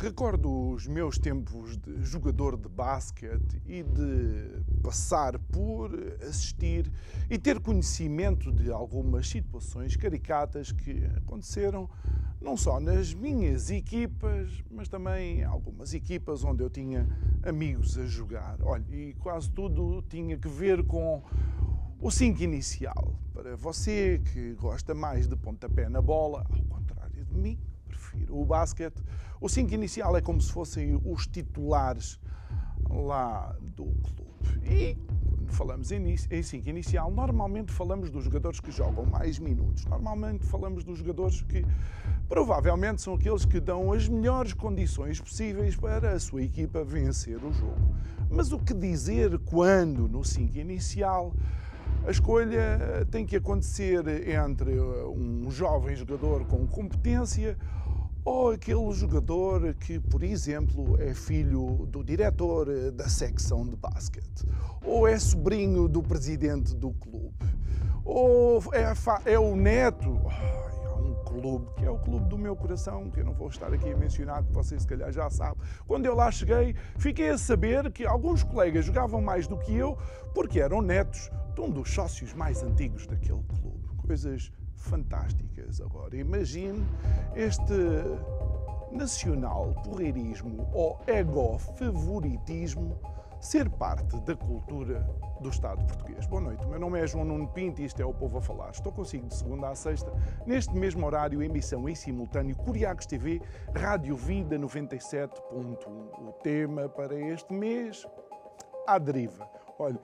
Recordo os meus tempos de jogador de basquete e de passar por assistir e ter conhecimento de algumas situações caricatas que aconteceram não só nas minhas equipas, mas também algumas equipas onde eu tinha amigos a jogar. Olha, e quase tudo tinha que ver com o 5 inicial. Para você que gosta mais de pontapé na bola, ao contrário de mim, prefiro o basquete. O 5 inicial é como se fossem os titulares lá do clube. E quando falamos em 5 inicial, normalmente falamos dos jogadores que jogam mais minutos. Normalmente falamos dos jogadores que provavelmente são aqueles que dão as melhores condições possíveis para a sua equipa vencer o jogo. Mas o que dizer quando no 5 inicial a escolha tem que acontecer entre um jovem jogador com competência ou aquele jogador que, por exemplo, é filho do diretor da secção de basquete, ou é sobrinho do presidente do clube, ou é, é o neto. há um clube que é o clube do meu coração, que eu não vou estar aqui a mencionar, que vocês se calhar já sabem. Quando eu lá cheguei, fiquei a saber que alguns colegas jogavam mais do que eu porque eram netos de um dos sócios mais antigos daquele clube. Coisas fantásticas. Agora, imagine este nacional porreirismo ou ego-favoritismo ser parte da cultura do Estado português. Boa noite, meu nome é João Nuno Pinto e isto é o Povo a Falar. Estou consigo de segunda a sexta, neste mesmo horário, emissão em simultâneo, Curiacos TV, Rádio Vida 97.1. O tema para este mês, a deriva. Olha,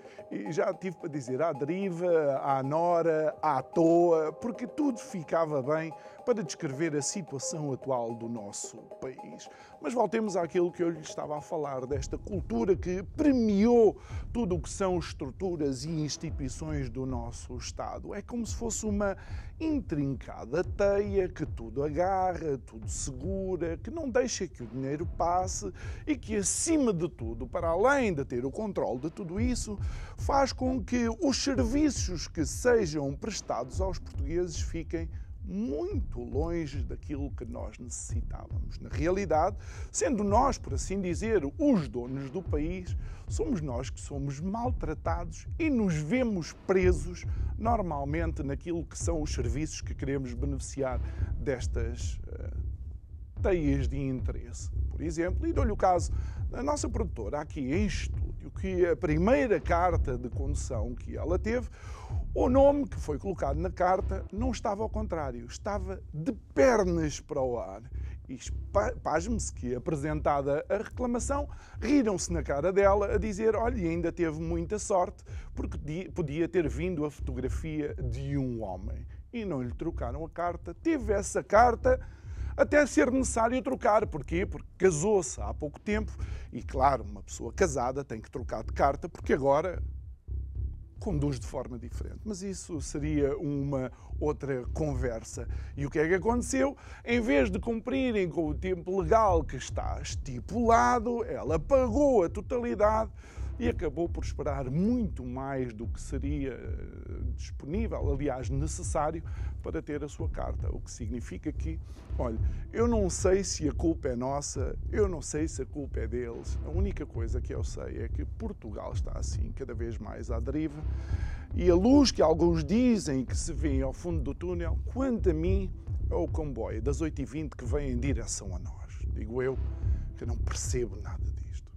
já tive para dizer à deriva, à nora, à toa, porque tudo ficava bem para descrever a situação atual do nosso país. Mas voltemos àquilo que eu lhe estava a falar, desta cultura que premiou tudo o que são estruturas e instituições do nosso Estado. É como se fosse uma intrincada teia que tudo agarra, tudo segura, que não deixa que o dinheiro passe e que, acima de tudo, para além de ter o controle de tudo isso, faz com que os serviços que sejam prestados aos portugueses fiquem muito longe daquilo que nós necessitávamos. Na realidade, sendo nós, por assim dizer, os donos do país, somos nós que somos maltratados e nos vemos presos normalmente naquilo que são os serviços que queremos beneficiar destas uh, teias de interesse. Por exemplo, e dou-lhe o caso da nossa produtora aqui em estúdio, que a primeira carta de condução que ela teve o nome que foi colocado na carta não estava ao contrário, estava de pernas para o ar. E pasme-se que, apresentada a reclamação, riram-se na cara dela a dizer: olha, ainda teve muita sorte, porque podia ter vindo a fotografia de um homem. E não lhe trocaram a carta. Teve essa carta até ser necessário trocar. Porquê? Porque casou-se há pouco tempo e, claro, uma pessoa casada tem que trocar de carta, porque agora conduz de forma diferente. Mas isso seria uma outra conversa. E o que é que aconteceu? Em vez de cumprirem com o tempo legal que está estipulado, ela pagou a totalidade e acabou por esperar muito mais do que seria eh, disponível, aliás, necessário, para ter a sua carta. O que significa que, olha, eu não sei se a culpa é nossa, eu não sei se a culpa é deles. A única coisa que eu sei é que Portugal está assim, cada vez mais à deriva. E a luz que alguns dizem que se vê ao fundo do túnel, quanto a mim, é o comboio das 8h20 que vem em direção a nós. Digo eu que não percebo nada disto.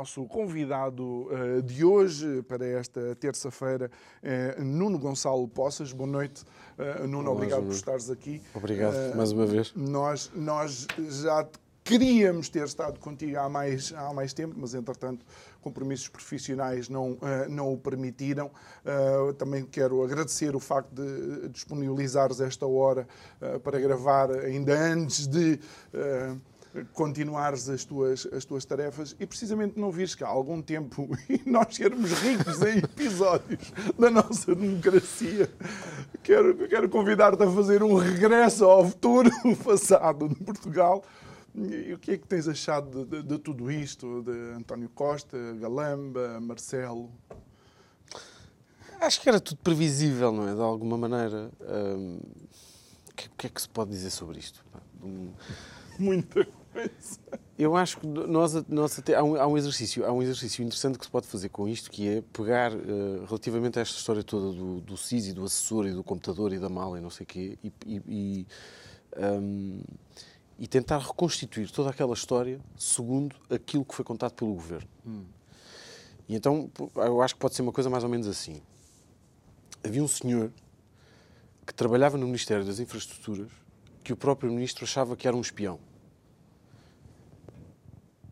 Nosso convidado uh, de hoje, para esta terça-feira, é Nuno Gonçalo Poças. Boa noite, uh, Nuno. Olá, obrigado por estares aqui. Obrigado, mais uma vez. Nós, nós já queríamos ter estado contigo há mais, há mais tempo, mas entretanto compromissos profissionais não, não o permitiram. Também quero agradecer o facto de disponibilizares esta hora para gravar ainda antes de continuares as tuas, as tuas tarefas e precisamente não vires cá há algum tempo e nós sermos ricos em episódios da nossa democracia. Quero, quero convidar-te a fazer um regresso ao futuro passado de Portugal e o que é que tens achado de, de, de tudo isto? De António Costa, Galamba, Marcelo? Acho que era tudo previsível, não é? De alguma maneira. Um, o, que, o, que, é que se pode dizer sobre isto? Um... Muita coisa. Eu acho que nós, nós até, há, um, há, um, exercício, há um exercício interessante que se pode fazer com isto, que é pegar uh, relativamente a esta história toda do, do CIS e do assessor e do computador e da mala e não sei o quê, e, e, e um, e tentar reconstituir toda aquela história segundo aquilo que foi contado pelo governo. Hum. E então eu acho que pode ser uma coisa mais ou menos assim. Havia um senhor que trabalhava no Ministério das Infraestruturas que o próprio ministro achava que era um espião.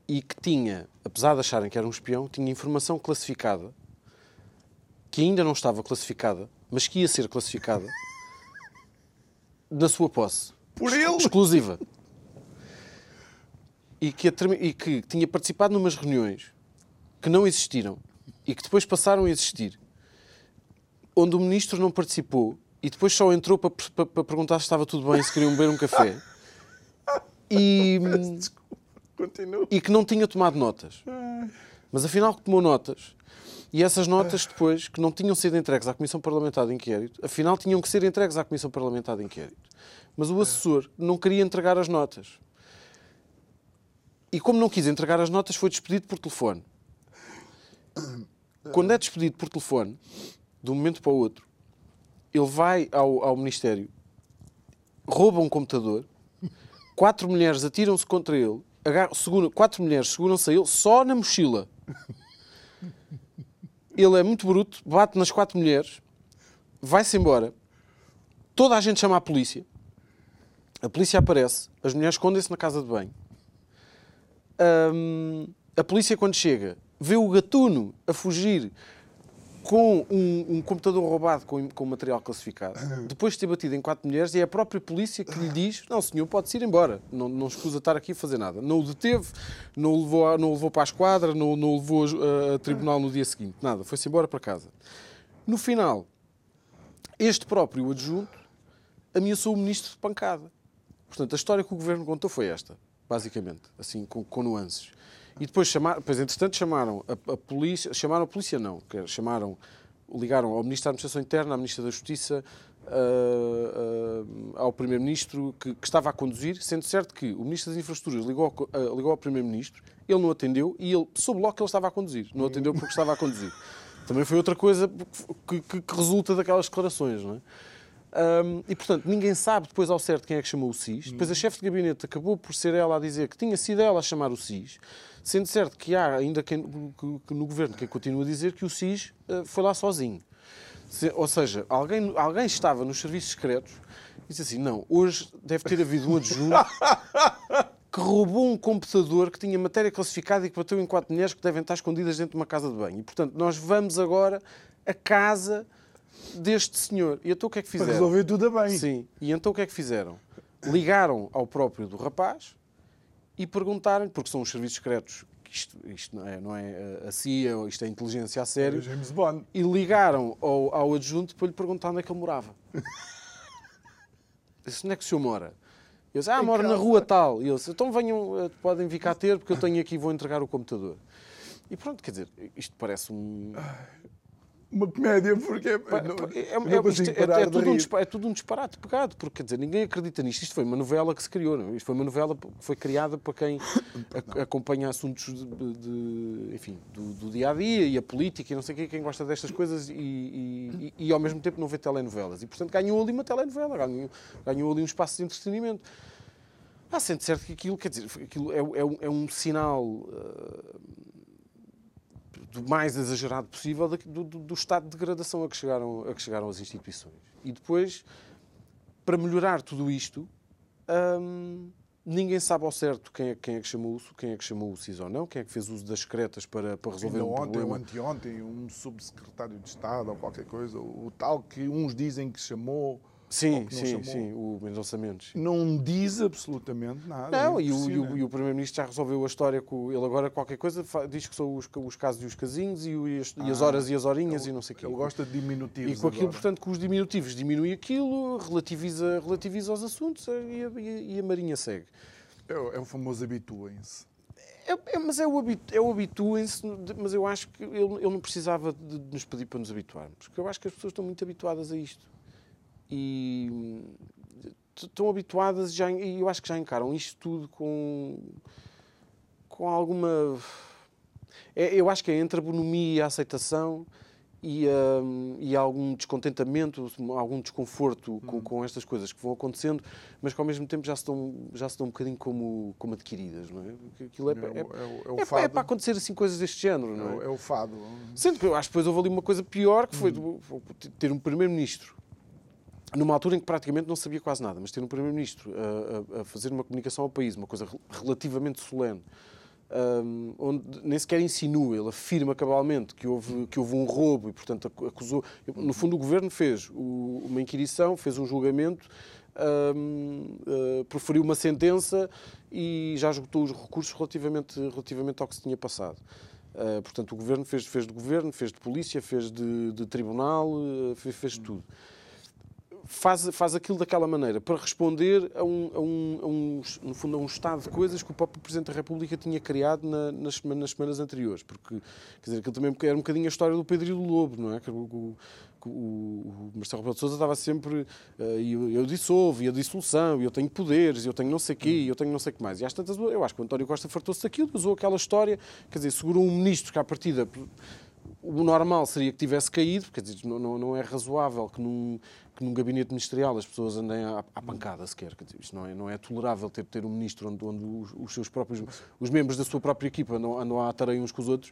E que tinha, apesar de acharem que era um espião, tinha informação classificada que ainda não estava classificada, mas que ia ser classificada na sua posse. Por ele? Exclusiva e que, e que tinha participado numas reuniões que não existiram e que depois passaram a existir, onde o ministro não participou e depois só entrou para, para, para perguntar se estava tudo bem, se queriam beber um café. E, e que não tinha tomado notas. Mas afinal que tomou notas. E essas notas depois, que não tinham sido entregues à Comissão Parlamentar de Inquérito, afinal tinham que ser entregues à Comissão Parlamentar de Inquérito. Mas o assessor não queria entregar as notas. E como não quis entregar as notas, foi despedido por telefone. Quando é despedido por telefone, de um momento para o outro, ele vai ao, ao Ministério, rouba um computador, quatro mulheres atiram-se contra ele, agarra, segura, quatro mulheres seguram-se a ele só na mochila. Ele é muito bruto, bate nas quatro mulheres, vai-se embora, toda a gente chama a polícia, a polícia aparece, as mulheres escondem-se na casa de banho. A polícia, quando chega, vê o gatuno a fugir com um, um computador roubado com, com, material classificado, depois de ter batido em quatro mulheres, e é a própria polícia que lhe diz: Não, senhor, pode-se ir embora, não, não escusa estar aqui a fazer nada. Não o deteve, não o levou, não o levou para a esquadra, não, não o levou a, a tribunal no dia seguinte, nada, foi-se embora para casa. No final, este próprio adjunto ameaçou o ministro de pancada. Portanto, a história que o governo contou foi esta basicamente, assim, com, com nuances. E depois, chamaram, depois entretanto, chamaram a, a, polícia, chamaram a polícia não, chamaram, ligaram ao Ministro da Administração Interna, à Ministra da Justiça, uh, uh, ao Primeiro-Ministro que, que, estava a conduzir, sendo certo que o Ministro das Infraestruturas ligou, uh, ligou ao Primeiro-Ministro, ele não atendeu e ele soube logo que ele estava a conduzir, não atendeu porque estava a conduzir. Também foi outra coisa que, que, que resulta daquelas declarações, não é? Um, e, portanto, ninguém sabe depois ao certo quem é que chamou o SIS. Depois a chefe de gabinete acabou por ser ela a dizer que tinha sido ela a chamar o SIS, sendo certo que há ainda quem, que, no governo quem continua a dizer que o SIS uh, foi lá sozinho. Se, ou seja, alguém, alguém estava nos serviços secretos e disse assim: não, hoje deve ter havido um adjunto que roubou um computador que tinha matéria classificada e que bateu em quatro mulheres que devem estar escondidas dentro de uma casa de banho. E, portanto, nós vamos agora a casa deste senhor. E então o que é que fizeram? Para resolver tudo bem. Sim. E então o que é que fizeram? Ligaram ao próprio do rapaz e perguntaram, porque são os serviços secretos, isto, isto não, é, não é a CIA, isto é inteligência a sério, é James Bond. e ligaram ao, ao adjunto para lhe perguntar onde é que ele morava. disse, onde é que o senhor mora? Eu disse, ah, moro na rua tal. E eles, então venham, eh, podem vir cá ter, porque eu tenho aqui e vou entregar o computador. E pronto, quer dizer, isto parece um uma comédia, porque é, não, é, é, não é, isto, é, é, tudo um, é tudo um disparate pegado, porque quer dizer, ninguém acredita nisto. Isto foi uma novela que se criou, não? Isto foi uma novela que foi criada para quem a, acompanha assuntos de, de enfim, do, do, dia a dia e a política e não sei o quê, quem gosta destas coisas e, e, e, e, ao mesmo tempo não vê telenovelas. E portanto ganhou ali uma telenovela, ganhou, ganhou ali um espaço de entretenimento. Ah, sente certo que aquilo, quer dizer, aquilo é, é, um, é um sinal. Uh, do mais exagerado possível do, do, do, estado de degradação a que, chegaram, a que chegaram as instituições. E depois, para melhorar tudo isto, hum, ninguém sabe ao certo quem é, quem é que chamou quem é que chamou o CIS ou não, quem é que fez uso das secretas para, para resolver Ainda um ontem problema. ou anteontem, um subsecretário de Estado ou qualquer coisa, o tal que uns dizem que chamou Sim, sim, sim, o Mendonça Mendes. Não diz absolutamente nada. Não, e o, e o, o Primeiro-Ministro já resolveu a história com ele agora qualquer coisa, diz que são os, os casos e os casinhos e, as, ah, e as horas e as horinhas ele, e não sei o quê. Ele gosta de diminutivos. E com aquilo, agora. portanto, com os diminutivos diminui aquilo, relativiza, relativiza os assuntos e a, e a Marinha segue. É, é o famoso habituem-se. É, é, mas é o, é o habituem-se, mas eu acho que ele, ele não precisava de nos pedir para nos habituarmos, porque eu acho que as pessoas estão muito habituadas a isto e estão habituadas já, e eu acho que já encaram isto tudo com, com alguma. É, eu acho que é entre a bonomia e a aceitação e, um, e algum descontentamento, algum desconforto com, com, estas coisas que vão acontecendo, mas que ao mesmo tempo já se dão, já se dão um bocadinho como, como adquiridas, não é? Aquilo é, é, é, é, é para acontecer assim coisas deste género, não é? É o fado. Sendo que eu acho que depois houve ali uma coisa pior, que foi hum. ter um primeiro-ministro numa altura em que praticamente não sabia quase nada, mas ter um Primeiro-Ministro a, a, a, fazer uma comunicação ao país, uma coisa relativamente solene, um, onde nem sequer insinua, ele afirma cabalmente que houve, que houve um roubo e, portanto, acusou. No fundo, o governo fez o, uma inquirição, fez um julgamento, um, uh, proferiu uma sentença e já esgotou os recursos relativamente, relativamente ao que se tinha passado. Uh, portanto, o governo fez, fez de governo, fez de polícia, fez de, de tribunal, uh, fez, fez tudo faz, faz aquilo daquela maneira para responder a um, a, um, a um, no fundo, a um estado de coisas que o próprio Presidente da República tinha criado na, nas, nas, semanas anteriores. Porque, quer dizer, aquilo também era um bocadinho a história do Pedro e do Lobo, não é? Que o, o, o Marcelo Rebelo de Sousa estava sempre uh, eu, eu dissolvo, e a dissolução, eu tenho poderes, eu tenho não sei quê, e eu tenho não sei o que mais. E às tantas, eu acho que o António Costa fartou-se daquilo, usou aquela história, quer dizer, segurou um ministro que à partida o normal seria que tivesse caído, quer não, não, não é razoável que num, que num gabinete ministerial as pessoas andem à, à pancada sequer. Isto não é, não é tolerável ter, ter um ministro onde, onde os, os, seus próprios, os membros da sua própria equipa andam, andam a atarem uns com os outros.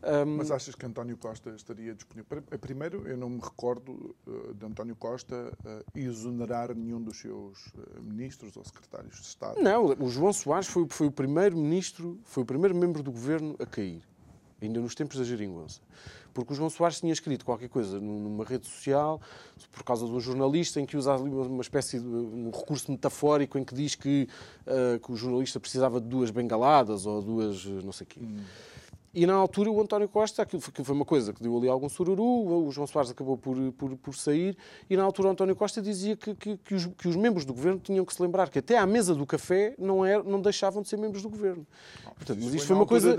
Um... Mas achas que António Costa estaria disponível? Primeiro, eu não me recordo uh, de António Costa uh, exonerar nenhum dos seus ministros ou secretários de Estado. Não, o João Soares foi, foi o primeiro ministro, foi o primeiro membro do governo a cair, ainda nos tempos da geringonça. Porque o João Soares tinha escrito qualquer coisa numa rede social, por causa de um jornalista, em que usa uma espécie de um recurso metafórico em que diz que, uh, que o jornalista precisava de duas bengaladas ou duas não sei o quê. Hum. E na altura o António Costa, aquilo foi uma coisa que deu ali algum sururu, o João Soares acabou por, por, por sair, e na altura o António Costa dizia que, que, que, os, que, os, membros do governo tinham que se lembrar que até à mesa do café não, era, não deixavam de ser membros do governo. Portanto, mas isto foi, uma coisa.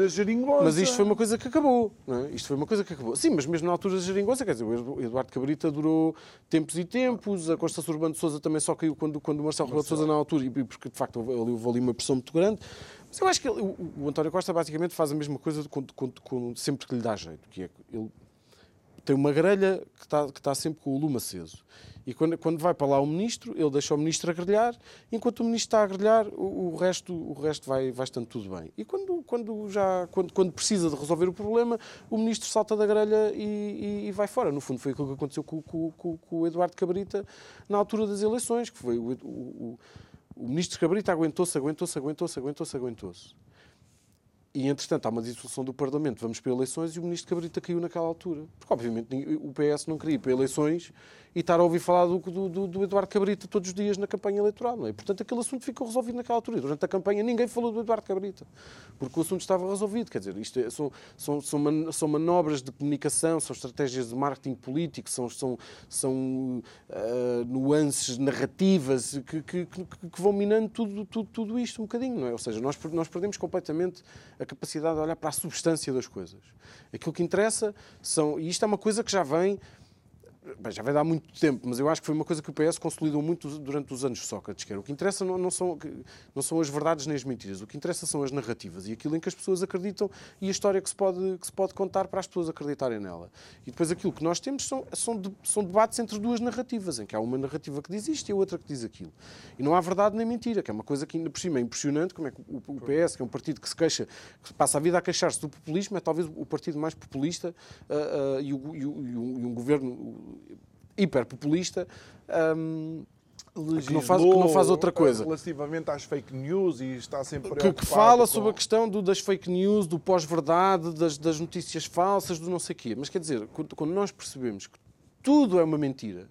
Mas isto foi uma coisa que acabou. Não é? Isto foi uma coisa que acabou. Sim, mas mesmo na altura da geringonça, quer dizer, o Eduardo Cabrita durou tempos e tempos, a Constância Urbano de Souza também só caiu quando, quando o Marcelo Rebelo de Souza na altura, e porque de facto houve ali uma pressão muito grande. Mas eu acho que ele, o, o, António Costa basicamente faz a mesma coisa com, sempre que lhe dá jeito, que é ele tem uma grelha que está, que está sempre com o lume aceso. E quando, quando vai para lá o ministro, ele deixa o ministro a grelhar, enquanto o ministro está a grelhar, o, o resto, o resto vai, vai estando tudo bem. E quando, quando, já, quando, quando precisa de resolver o problema, o ministro salta da grelha e, e, e vai fora. No fundo, foi aquilo que aconteceu com, com, com, com, o Eduardo Cabrita na altura das eleições, que foi o, o o ministro Cabrita aguentou-se, aguentou-se, aguentou-se, aguentou-se, aguentou-se. E, entretanto, há uma dissolução do Parlamento, vamos para eleições e o ministro Cabrita caiu naquela altura. Porque, obviamente, o PS não queria ir para eleições e estar a ouvir falar do, do, do, Eduardo Cabrita todos os dias na campanha eleitoral. Não é? Portanto, aquele assunto ficou resolvido naquela altura. Durante a campanha ninguém falou do Eduardo Cabrita, porque o assunto estava resolvido. Quer dizer, isto é, são, são, são, man, são, manobras de comunicação, são estratégias de marketing político, são, são, são uh, nuances narrativas que, que, que, que, vão minando tudo, tudo, tudo isto um bocadinho. Não é? Ou seja, nós, nós perdemos completamente a capacidade de olhar para a substância das coisas. Aquilo que interessa são. E isto é uma coisa que já vem bem, já vai dar muito tempo, mas eu acho que foi uma coisa que o PS consolidou muito durante os anos de Sócrates. Que era, o que interessa não, não, são, não são as verdades nem as mentiras, o que interessa são as narrativas e aquilo em que as pessoas acreditam e a história que se pode, que se pode contar para as pessoas acreditarem nela. E depois aquilo que nós temos são, são, de, são debates entre duas narrativas, em que há uma narrativa que diz isto e a outra que diz aquilo. E não há verdade nem mentira, que é uma coisa que ainda por cima é impressionante, como é que o, o PS, que é um partido que se queixa, que passa a vida a queixar-se do populismo, é talvez o partido mais populista uh, uh, e, o, e, o, e um governo hiperpopulista um, que não, faz, que não faz outra coisa. Relativamente às fake news e está sempre que, que fala com... sobre a questão do, das fake news, do pós-verdade, das, das, notícias falsas, do não sei o quê. Mas quer dizer, quando, quando, nós percebemos que tudo é uma mentira,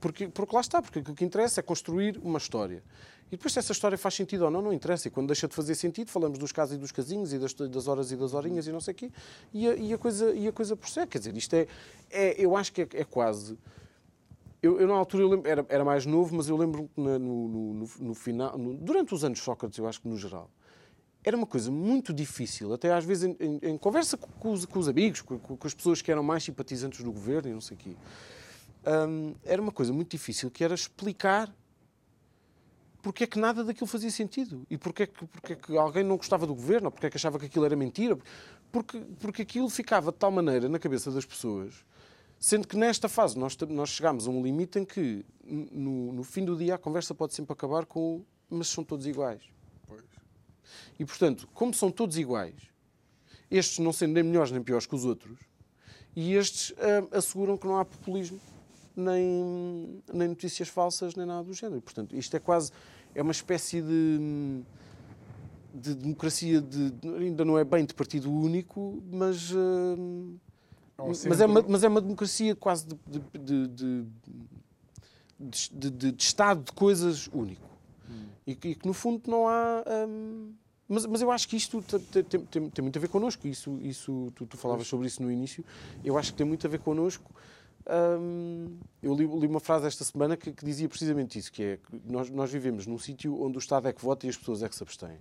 porque, porque lá está, porque o que interessa é construir uma história. E depois, se essa história faz sentido ou não, não interessa. E quando deixa de fazer sentido, falamos dos casos e dos casinhos e das, das horas e das horinhas e não sei o quê, e a, e a, coisa, e a coisa prossegue. Quer dizer, isto é, é eu acho que é, é quase. Eu, eu, na altura eu lembro, era, era mais novo, mas eu lembro no, no, no, no final, durante os anos Sócrates, eu acho que no geral, era uma coisa muito difícil, até às vezes em, em, em conversa com os, com os amigos, com, com, as pessoas que eram mais simpatizantes do governo e não sei o quê. Um, era uma coisa muito difícil que era explicar porque é que nada daquilo fazia sentido. E porque é que, porque é que alguém não gostava do governo, ou porque é que achava que aquilo era mentira. Porque, porque aquilo ficava de tal maneira na cabeça das pessoas, sendo que nesta fase nós, nós chegámos a um limite em que, no, no fim do dia, a conversa pode sempre acabar com mas são todos iguais. Pois. E, portanto, como são todos iguais, estes não sendo nem melhores nem piores que os outros, e estes uh, asseguram que não há populismo nem, nem notícias falsas, nem nada do género. Portanto, isto é quase é uma espécie de, de democracia, de, ainda não é bem de partido único, mas, uh, mas, é uma, mas é uma democracia quase de, de, de, estado de coisas único. Hum. E, que, e, que, no fundo, não há. Um, mas, mas, eu acho que isto tem, tem, tem, tem muito a ver connosco. Isso, isso, tu, tu falavas sobre isso no início. Eu acho que tem muito a ver connosco eu li, li, uma frase esta semana que, que, dizia precisamente isso, que é que nós, nós vivemos num sítio onde o Estado é que vota e as pessoas é que se abstêm.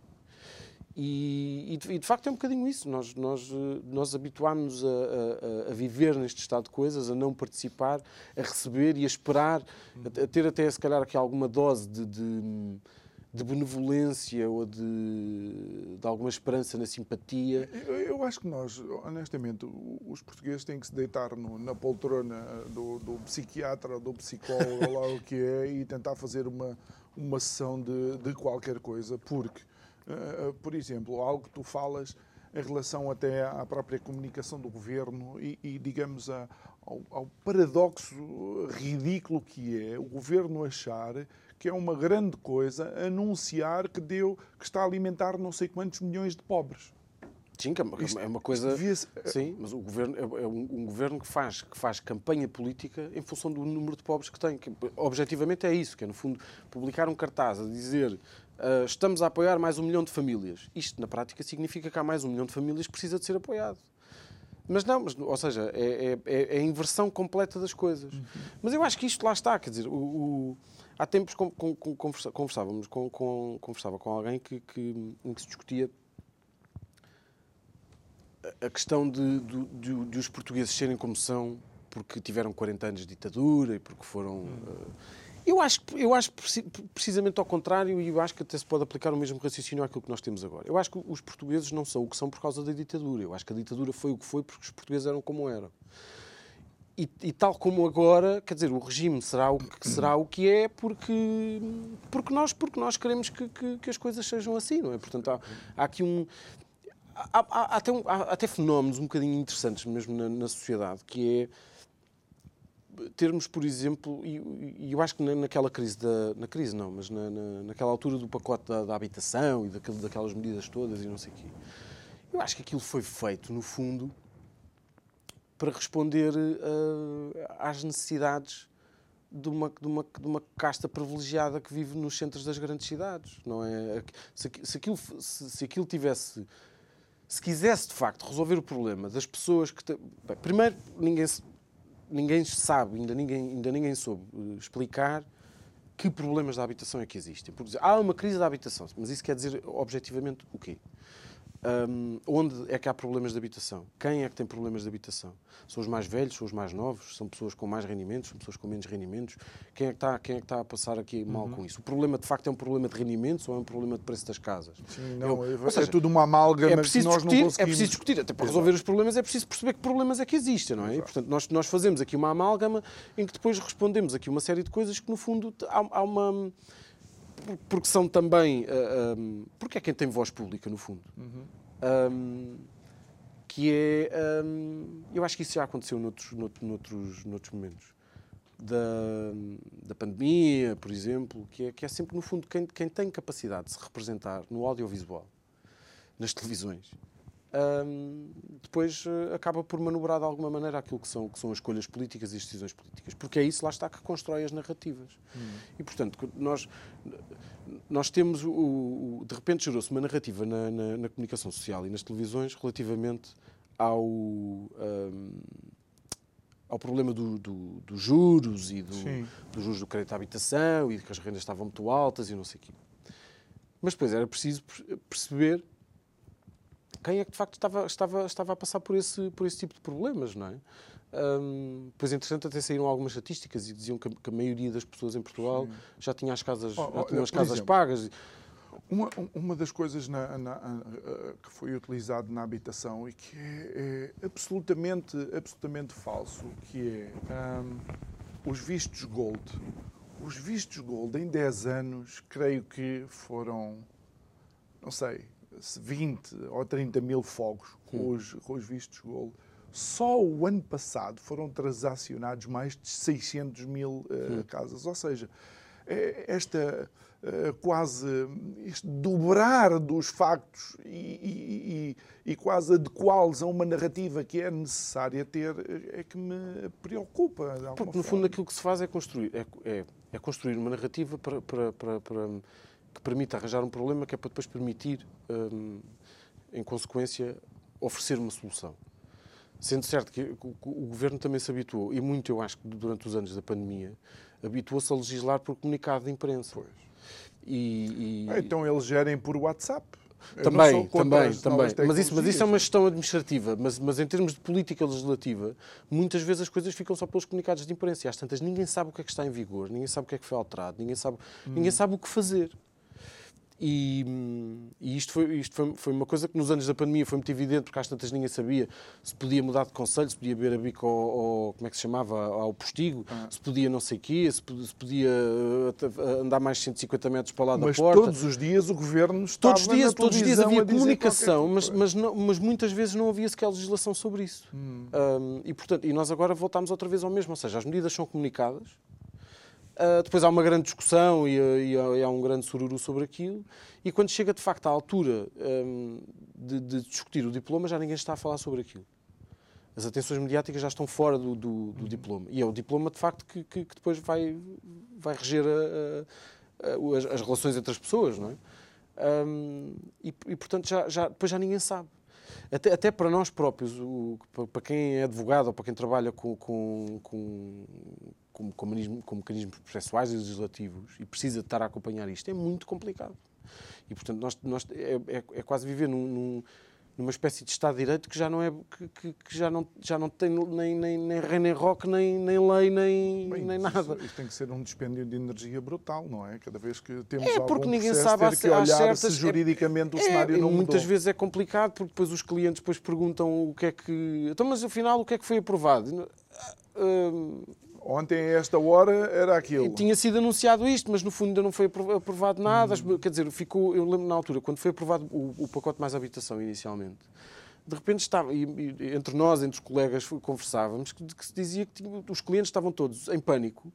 E, e, de, e de, facto é um bocadinho isso. Nós, nós, nós habituámos a, a, a, viver neste estado de coisas, a não participar, a receber e a esperar, a, a ter até se calhar aqui alguma dose de, de de benevolência ou de, de alguma esperança na simpatia? Eu, eu, acho que nós, honestamente, os portugueses têm que se deitar no, na poltrona do, do psiquiatra, do psicólogo, lá o que é, e tentar fazer uma, uma sessão de, de qualquer coisa, porque, uh, por exemplo, algo que tu falas em relação até à própria comunicação do governo e, e digamos, a, ao, ao paradoxo ridículo que é o governo achar que é uma grande coisa anunciar que deu, que está a alimentar não sei quantos milhões de pobres. Sim, que é uma, é uma coisa. Sim, mas o governo é, um, um, governo que faz, que faz campanha política em função do número de pobres que tem. Que, objetivamente é isso, que é no fundo publicar um cartaz a dizer uh, estamos a apoiar mais um milhão de famílias. Isto na prática significa que há mais um milhão de famílias que precisa de ser apoiado. Mas não, mas, ou seja, é, é, é a inversão completa das coisas. Uhum. Mas eu acho que isto lá está, quer dizer, o, o Há tempos com, com, com, conversávamos conversava com alguém que, que, em que se discutia a questão de, de, de, de, os portugueses serem como são porque tiveram 40 anos de ditadura e porque foram. Hum. Uh, eu acho, eu acho precisamente ao contrário, e eu acho que até se pode aplicar o mesmo raciocínio àquilo que nós temos agora. Eu acho que os portugueses não são o que são por causa da ditadura. Eu acho que a ditadura foi o que foi porque os portugueses eram como eram. E, e, tal como agora, quer dizer, o regime será o que será o que é porque porque nós porque nós queremos que, que, que as coisas sejam assim, não é? Portanto, há, há aqui um há, há, até um, há, até fenómenos um bocadinho interessantes mesmo na, na sociedade que é termos, por exemplo, e, eu acho que naquela crise da na crise não, mas na, na naquela altura do pacote da, da habitação e daquele, daquelas medidas todas e não sei o quê, eu acho que aquilo foi feito no fundo para responder uh, às necessidades de uma, de, uma, de uma casta privilegiada que vive nos centros das grandes cidades. Não é? se, se, aquilo, se, se aquilo tivesse. Se quisesse de facto resolver o problema das pessoas que. Bem, primeiro, ninguém, ninguém sabe, ainda ninguém, ainda ninguém soube eh, explicar que problemas da habitação é que existem. Por dizer, há uma crise da habitação, mas isso quer dizer objetivamente o quê? Um, onde é que há problemas de habitação? Quem é que tem problemas de habitação? São os mais velhos, são os mais novos, são pessoas com mais rendimentos, são pessoas com menos rendimentos? Quem é que está, quem é que está a passar aqui mal uhum. com isso? O problema, de facto, é um problema de rendimentos ou é um problema de preço das casas? Sim, não, Eu, é, seja, é tudo uma amálgama é preciso discutir. É preciso discutir, até para resolver os problemas é preciso perceber que problemas é que existem, não é? E, portanto, nós, nós fazemos aqui uma amálgama em que depois respondemos aqui uma série de coisas que, no fundo, há, há uma porque são também. Um, porque é quem tem voz pública, no fundo. Uhum. Um, que é. Um, eu acho que isso já aconteceu noutros, noutros, noutros momentos. Da, da pandemia, por exemplo, que é, que é sempre, no fundo, quem, quem tem capacidade de se representar no audiovisual, nas televisões, um, depois uh, acaba por manobrar de alguma maneira aquilo que são, que são as escolhas políticas e as decisões políticas. Porque é isso, lá está, que constrói as narrativas. Hum. E, portanto, nós, nós temos, o, o de repente, gerou-se uma narrativa na, na, na, comunicação social e nas televisões relativamente ao. Um, ao problema dos do, do juros e dos do juros do crédito à habitação e de que as rendas estavam muito altas e não sei o quê. Mas depois era preciso perceber quem é que de facto estava, estava, estava a passar por esse, por esse tipo de problemas, não é? Um, pois, entretanto, até saíram algumas estatísticas e diziam que a, que a maioria das pessoas em Portugal Sim. já tinha as casas, oh, já tinham as casas exemplo, pagas. Uma, uma das coisas na, na, que foi utilizado na habitação e que é, é absolutamente, absolutamente falso, que é um, os vistos gold. Os vistos gold em 10 anos, creio que foram, não sei, 20 ou 30 mil fogos com os, com os vistos gold. Só o ano passado foram transacionados mais de 600 mil uh, casas. Ou seja, é esta uh, quase este dobrar dos factos e, e, e, e quase adequá-los a uma narrativa que é necessária ter é que me preocupa. Porque, no forma. fundo, aquilo que se faz é construir, é, é, é construir uma narrativa para, para, para, para que permita arranjar um problema que é para depois permitir, hum, em consequência, oferecer uma solução. Sendo certo que o governo também se habituou, e muito eu acho que durante os anos da pandemia, habituou-se a legislar por comunicado de imprensa. Pois. E, e... Ah, então eles gerem por WhatsApp. também, também, também. Mas isso, mas isso é uma gestão administrativa. Mas, mas em termos de política legislativa, muitas vezes as coisas ficam só pelos comunicados de imprensa. E às tantas ninguém sabe o que é que está em vigor, ninguém sabe o que é que foi alterado, ninguém sabe, hum. ninguém sabe o que fazer. E, e, isto, foi, isto foi, foi, uma coisa que nos anos da pandemia foi muito evidente, porque às tantas ninguém sabia se podia mudar de conselho, se podia beber a bico ao, ao como é que se chamava, ao postigo, ah. se podia não sei o quê, se, podia uh, andar mais 150 metros para lá mas da porta. todos os dias o governo estava todos os dias, todos os dias havia comunicação, mas, mas, não, mas, muitas vezes não havia sequer legislação sobre isso. Hum. Um, e, portanto, e nós agora voltamos outra vez ao mesmo, ou seja, as medidas são comunicadas, Uh, depois há uma grande discussão e, e, e, há um grande sururu sobre aquilo. E quando chega de facto à altura um, de, de, discutir o diploma, já ninguém está a falar sobre aquilo. As atenções mediáticas já estão fora do, do, do diploma. E é o diploma, de facto, que, que, que depois vai, vai reger a, a, a, as, as, relações entre as pessoas, não é? Um, e, e, portanto, já, já, depois já ninguém sabe. Até, até para nós próprios, o, para quem é advogado ou para quem trabalha com, com, com com, com, mecanismos, com mecanismos processuais e legislativos e precisa de estar a acompanhar isto, é muito complicado. E, portanto, nós, nós é, é, é quase viver num, num, numa espécie de Estado de Direito que já não, é, que, que já não, já não tem nem, nem, nem rei, nem rock, nem, nem lei, nem, Bem, nem nada. Isso, tem que ser um dispêndio de energia brutal, não é? Cada vez que temos é, porque algum ninguém sabe ter que olhar certas, se é- juridicamente é, o cenário é, não Muitas mudou. vezes é complicado, porque depois os clientes depois perguntam o que é que... Então, mas afinal, o que é que foi aprovado? Uh, Ontem, a esta hora, era aquilo. E tinha sido anunciado isto, mas no fundo ainda não foi aprovado nada. Hum. Quer dizer, ficou, eu lembro na altura, quando foi aprovado o, o pacote mais habitação inicialmente, de repente estava, e, e, entre nós, entre os colegas, conversávamos, que, que se dizia que tinha, os clientes estavam todos em pânico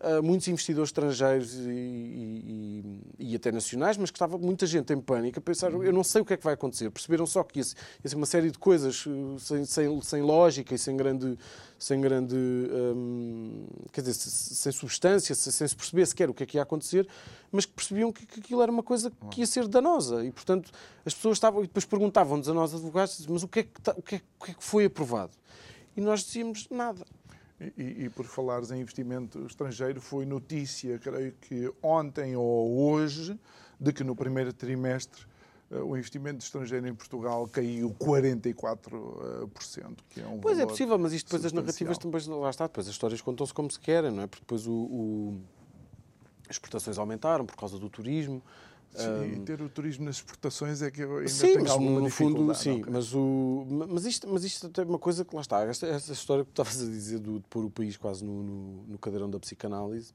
uh, muitos investidores estrangeiros e, e, e, até nacionais, mas que estava muita gente em pânico a pensar, eu não sei o que é que vai acontecer. Perceberam só que ia, ia ser uma série de coisas uh, sem, sem, sem, lógica e sem grande, sem grande um, quer dizer, sem substância, sem se perceber sequer o que é que ia acontecer, mas que percebiam que, que aquilo era uma coisa que ia ser danosa. E, portanto, as pessoas estavam, e depois perguntavam-nos a nós, advogados, mas o que, é que, o, que é, o que é que foi aprovado? E nós dizíamos nada. E, e, por falares em investimento estrangeiro, foi notícia, creio que ontem ou hoje, de que no primeiro trimestre o investimento estrangeiro em Portugal caiu 44%, que é um Pois é possível, mas isto depois as narrativas também, lá está, depois as histórias contam-se como se querem, não é? Porque depois o, o- as exportações aumentaram por causa do turismo. Sim, e ter o turismo nas exportações é que eu ainda Sim, mas no fundo, sim. Mas, o, mas, isto, mas isto tem uma coisa que lá está. Esta, esta história que tu estavas a dizer do, de pôr o país quase no, no, no cadeirão da psicanálise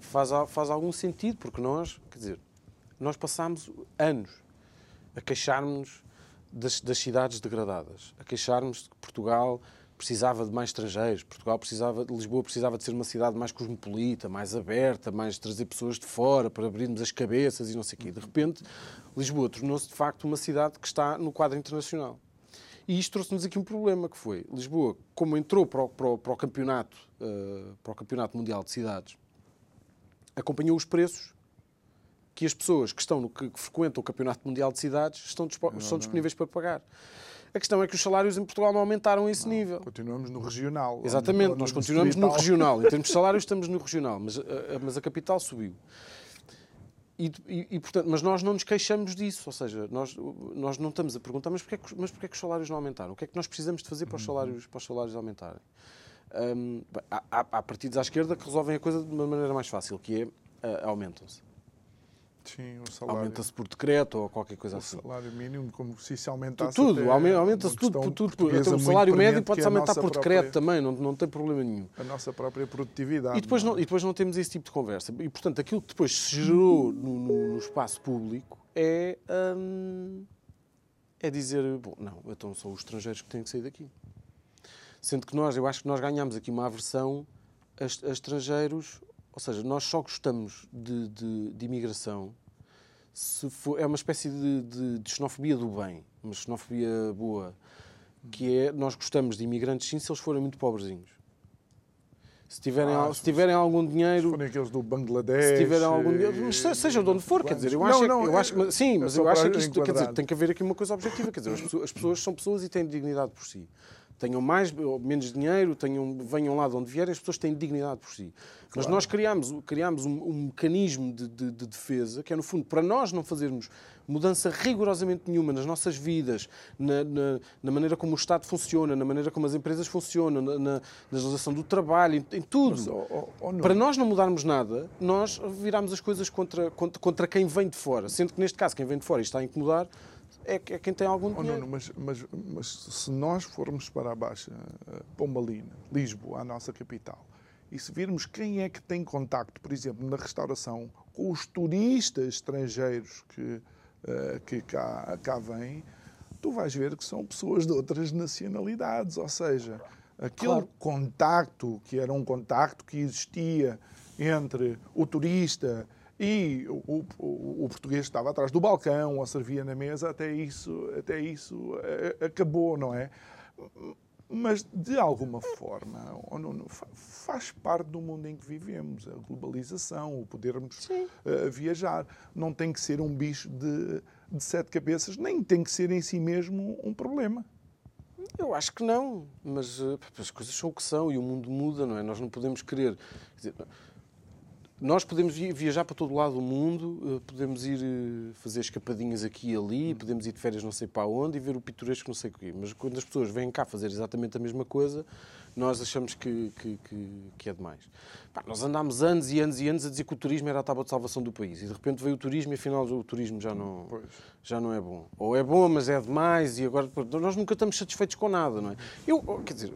faz, faz algum sentido, porque nós, quer dizer, nós passámos anos a queixarmos das, das cidades degradadas, a queixarmos de que Portugal precisava de mais estrangeiros, Portugal precisava, Lisboa precisava de ser uma cidade mais cosmopolita, mais aberta, mais trazer pessoas de fora para abrirmos as cabeças e não sei o quê. De repente, Lisboa tornou-se de facto uma cidade que está no quadro internacional. E isto trouxe-nos aqui um problema que foi Lisboa, como entrou para o, para o- para o campeonato, eh, para o campeonato mundial de cidades, acompanhou os preços que as pessoas que estão no, que, que frequentam o campeonato mundial de cidades estão, dispo- estão disponíveis para pagar. A questão é que os salários em Portugal não aumentaram a esse nível. Continuamos no regional. Exatamente, nós continuamos no regional. Em termos de salários, estamos no regional, mas, a- mas a capital subiu. E, e- e, portanto, mas nós não nos queixamos disso, ou seja, nós, nós não estamos a perguntar, mas porquê, que, mas porquê que os salários não aumentaram? O que é que nós precisamos de fazer para os salários, para os salários aumentarem? Hum, há, há- partidos à esquerda que resolvem a coisa de uma maneira mais fácil, que é ah, aumentam-se. Sim, o salário. Aumenta-se por decreto ou qualquer coisa O assim. salário mínimo, como se isso aumentasse. Tudo, aumenta-se tudo, por tudo. Até o salário médio pode-se aumentar por própria- decreto também, não, não tem problema nenhum. A nossa própria produtividade. E depois, não não, é? e depois não temos esse tipo de conversa. E, portanto, aquilo que depois se gerou no, no- no espaço público é, hum, é dizer, bom, não, então são os estrangeiros que têm que sair daqui. Sendo que nós, eu acho que nós ganhamos aqui uma aversão a estrangeiros, ou seja, nós só gostamos de, de, de imigração se for, é uma espécie de, de, de xenofobia do bem, uma xenofobia boa, que é, nós gostamos de imigrantes sim se eles forem muito pobrezinhos. Se tiverem, Ah, se tiverem algum Se dinheiro, forem aqueles do Bangladesh. se tiverem algum dinheiro, mas se- seja de onde for, quer dizer, eu Não, acho, é que- não, eu acho, que- é- sim, é mas eu acho que isto, quer dizer, tem que haver aqui uma coisa objetiva, quer dizer, as pessoas, as pessoas são pessoas e têm dignidade por si. Tenham mais ou menos dinheiro, tenham, venham lá de onde vierem, as pessoas têm dignidade por si. Mas nós criámos, criámos um, um mecanismo de, de- de defesa que é, no fundo, para nós não fazermos mudança rigorosamente nenhuma nas nossas vidas, na, na- na maneira como o Estado funciona, na maneira como as empresas funcionam, na, na, legislação do trabalho, em, em tudo. Mas, Para nós não mudarmos nada, nós viramos as coisas contra, contra, contra quem vem de fora. Sendo que, neste caso, quem vem de fora e está a incomodar é, é quem tem algum Oh, dinheiro. Nuno, mas, mas, mas se nós formos para a Baixa eh, Pombalina, Lisboa, a nossa capital, e se virmos quem é que tem contacto, por exemplo, na restauração, com os turistas estrangeiros que, eh, que cá, cá vêm, tu vais ver que são pessoas de outras nacionalidades. Ou seja, aquele Claro. contacto, que era um contacto que existia entre o turista e o, o- o português estava atrás do balcão ou servia na mesa, até isso, até isso eh, acabou, não é? Mas, de alguma forma, oh, faz parte do mundo em que vivemos. A globalização, o podermos eh, viajar. Não tem que ser um bicho de, de sete cabeças, nem tem que ser em si mesmo um problema. Eu acho que não, mas eh, as coisas são o que são e o mundo muda, não é? Nós não podemos querer. quer dizer, nós podemos vi- viajar para todo lado do mundo, eh, podemos ir eh, fazer escapadinhas aqui e ali, podemos ir de férias não sei para onde e ver o pitoresco não sei o quê. Mas quando as pessoas vêm cá fazer exatamente a mesma coisa, nós achamos que, que, que- que é demais. Pá, nós andámos anos e anos e anos a dizer que o turismo era a tábua de salvação do país e de repente veio o turismo e afinal o turismo já não, Pois. já não é bom. Ou é bom, mas é demais e agora nós nunca estamos satisfeitos com nada, não é? Eu, quer dizer,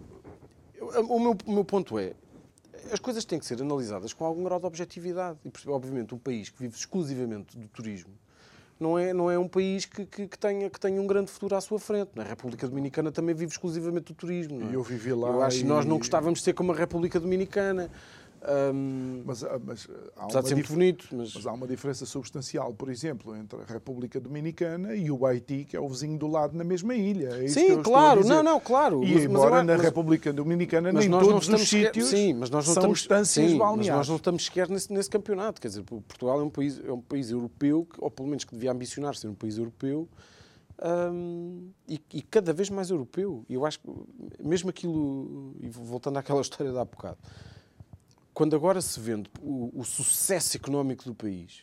o, meu, o meu ponto é as coisas têm que ser analisadas com algum grau de objetividade. E, obviamente, um país que vive exclusivamente do turismo não é, não é um país que, que, que tenha, que tenha um grande futuro à sua frente. A República Dominicana também vive exclusivamente do turismo. É? E eu vivi lá Eu acho que nós não e- gostávamos de ser como a República Dominicana. Hum, Mas, ah, mas, ah, há apesar uma de ser muito dif- bonito, mas... Mas há uma diferença substancial, por exemplo, entre a República Dominicana e o Haiti, que é o vizinho do lado na mesma ilha. É Sim, claro, não, não, claro. E Mas- mas embora eu- na mas- República Dominicana Mas nem nós não todos os sítios sim, mas nós não são estamos, estâncias sim, mas balneares. nós não estamos sequer nesse, nesse campeonato. Quer dizer, Portugal é um país, é um país europeu, que, ou pelo menos que devia ambicionar ser um país europeu, hum, e, e cada vez mais europeu. E eu acho que, mesmo aquilo, e voltando àquela história de há bocado, quando agora se vende o, o sucesso económico do país,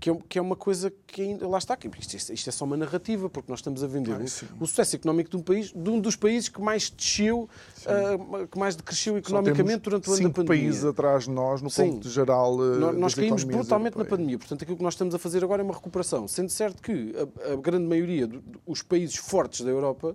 que é, que é uma coisa que ainda, lá está, isto, isto é só uma narrativa, porque nós estamos a vender ah, o, o, sucesso económico de um país, de um dos países que mais desceu, uh, que mais decresceu economicamente durante o ano da pandemia. países atrás de nós, no sim. ponto geral. Uh, nós, nós caímos brutalmente na pandemia, portanto aquilo que nós estamos a fazer agora é uma recuperação, sendo certo que a, a grande maioria dos países fortes da Europa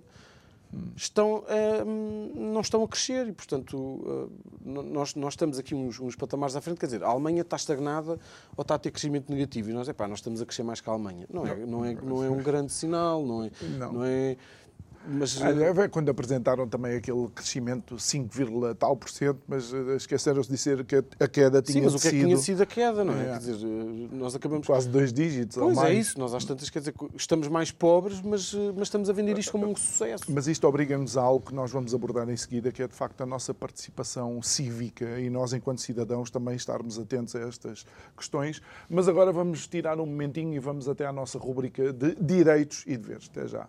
estão, uh, não estão a crescer e, portanto, uh, nós, nós estamos aqui uns, uns, patamares à frente. Quer dizer, a Alemanha está estagnada ou está a ter crescimento negativo e nós, epá, nós estamos a crescer mais que a Alemanha. Não é, não é, não é um grande sinal, não é, não. não é mas, ah, quando apresentaram também aquele crescimento 5, tal por cento, mas eh, esqueceram-se de dizer que a queda tinha sido... Sim, mas o que é que tinha sido a queda, não é? é. Quer dizer, eh, nós acabamos... Quase dois dígitos pois é isso, nós às tantas, quer dizer, estamos mais pobres, mas, eh, mas estamos a vender isto como um sucesso. Mas isto obriga-nos a algo que nós vamos abordar em seguida, que é de facto a nossa participação cívica e nós, enquanto cidadãos, também estarmos atentos a estas questões. Mas agora vamos tirar um momentinho e vamos até à nossa rubrica de direitos e deveres. Até já.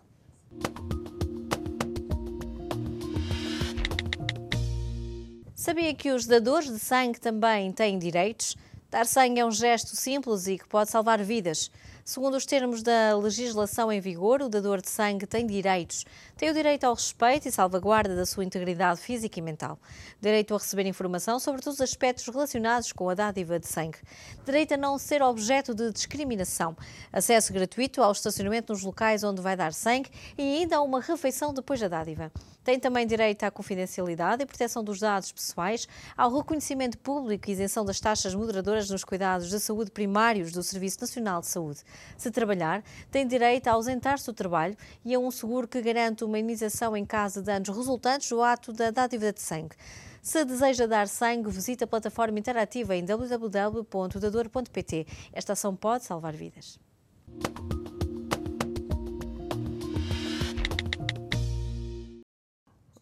Sabia que os dadores de sangue também têm direitos? Dar sangue é um gesto simples e que pode salvar vidas. Segundo os termos da legislação em vigor, o dador de sangue tem direitos. Tem o direito ao respeito e salvaguarda da sua integridade física e mental. Direito a receber informação sobre todos os aspectos relacionados com a dádiva de sangue. Direito a não ser objeto de discriminação. Acesso gratuito ao estacionamento nos locais onde vai dar sangue e ainda a uma refeição depois da dádiva. Tem também direito à confidencialidade e proteção dos dados pessoais, ao reconhecimento público e isenção das taxas moderadoras nos cuidados de saúde primários do Serviço Nacional de Saúde. Se trabalhar, tem direito a ausentar-se do trabalho e a um seguro que garante uma imunização em caso de danos resultantes do ato da dádiva de sangue. Se deseja dar sangue, visite a plataforma interativa em www.dador.pt. Esta ação pode salvar vidas.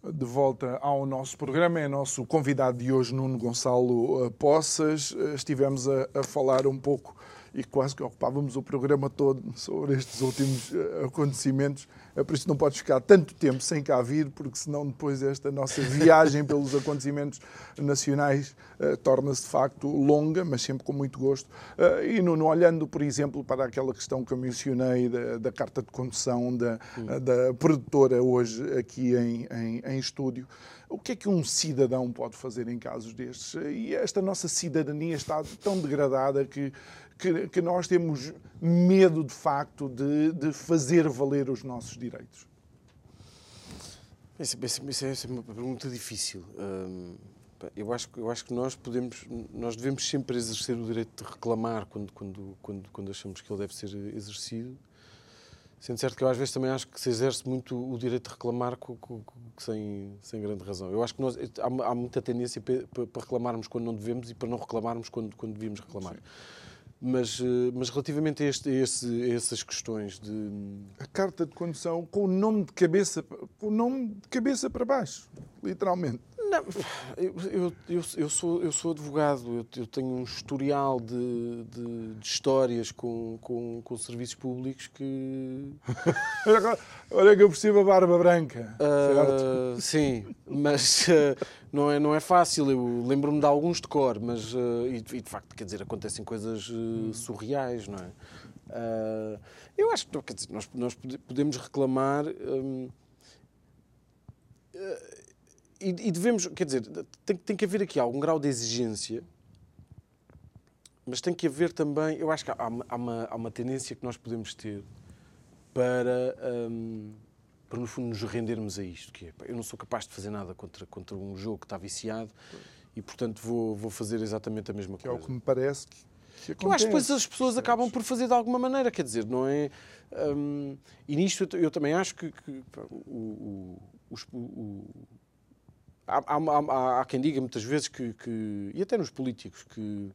De volta ao nosso programa. É nosso convidado de hoje, Nuno Gonçalo eh, Poças. Eh, estivemos a, a falar um pouco e quase que ocupávamos o programa todo sobre estes últimos eh, acontecimentos. É por isso não pode ficar tanto tempo sem cá vir, porque senão depois esta nossa viagem pelos acontecimentos nacionais uh, torna-se de facto longa, mas sempre com muito gosto. Uh, e no, no, olhando, por exemplo, para aquela questão que eu mencionei da, da carta de condução da, da produtora hoje aqui em, em, em estúdio, o que é que um cidadão pode fazer em casos destes? E esta nossa cidadania está tão degradada que que, que nós temos medo, de facto, de, de fazer valer os nossos direitos? Isso, isso, isso é uma pergunta difícil. Hum, eu acho, eu acho que nós podemos, nós devemos sempre exercer o direito de reclamar quando, quando, quando, quando achamos que ele deve ser exercido. Sendo certo que eu às vezes também acho que se exerce muito o direito de reclamar sem, sem grande razão. Eu acho que nós, há, há muita tendência para, para reclamarmos quando não devemos e para não reclamarmos quando, quando devíamos reclamar. Sim. Mas, eh, mas relativamente a, este, a, esse, a, essas questões de. A carta de condução com o nome de cabeça, com o nome de cabeça para baixo, literalmente. Não, eu, eu, eu, sou, eu sou advogado, eu, eu tenho um historial de, de, de histórias com, com, com, serviços públicos que. Olha que eu percebo a barba branca. Uh, sim, mas uh, não, é, não é fácil. Eu lembro-me de alguns de cor, mas. Uh, e, e, de facto, quer dizer, acontecem coisas surreais, não é? eu acho que quer dizer, nós, nós podemos reclamar. Um, e, e, devemos, quer dizer, tem, tem que haver aqui algum grau de exigência, mas tem que haver também, eu acho que há, há, uma, há uma tendência que nós podemos ter para, um, para, no fundo, nos rendermos a isto, que é, eu não sou capaz de fazer nada contra, contra um jogo que está viciado e, portanto, vou, vou fazer exatamente a mesma que coisa. Que é o que me parece que, que acontece. Eu acho que depois as pessoas acabam por fazer de alguma maneira, quer dizer, não é... Um, e nisto eu, eu, também acho que, que o, o, o, há, há, há, quem diga muitas vezes que, que, e até nos políticos, que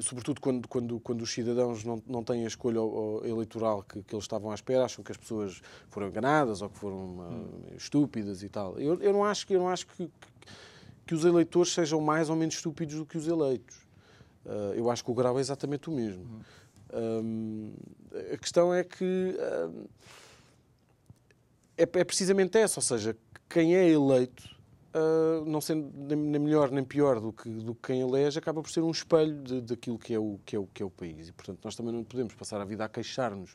sobretudo quando, quando, quando os cidadãos não, não têm a escolha eleitoral que, que eles estavam à espera, acham que as pessoas foram enganadas ou que foram hum. estúpidas e tal. Eu, eu não acho, eu não acho que, que os eleitores sejam mais ou menos estúpidos do que os eleitos. Uh, eu acho que o grau é exatamente o mesmo. Hum. Um, a questão é que um, é, é precisamente essa, ou seja, quem é eleito uh, não sendo nem melhor nem pior do que, do que quem elege, acaba por ser um espelho de, daquilo que é, o, que, é o, que é o país. E, portanto, nós também não podemos passar a vida a queixar-nos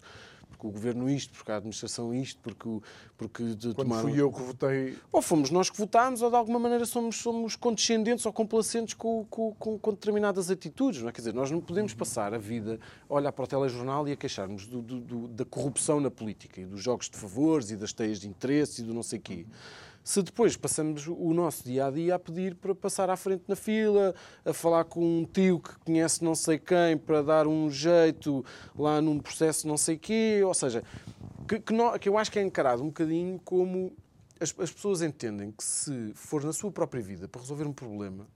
porque o governo isto, porque a administração isto, porque, porque de Quando fui eu que votei. Ou fomos nós que votámos, ou de alguma maneira somos, somos condescendentes ou complacentes com, com, com, com determinadas atitudes. Não é? Quer dizer, nós não podemos passar a vida a olhar para o telejornal e a queixarmos do, do, do, da corrupção na política e dos jogos de favores e das teias de interesse e do não sei quê se depois passamos o nosso dia a dia a pedir para passar à frente na fila, a falar com um tio que conhece não sei quem para dar um jeito lá num processo não sei quê, ou seja, que, que, não, que eu acho que é encarado um bocadinho como as, as, pessoas entendem que se for na sua própria vida para resolver um problema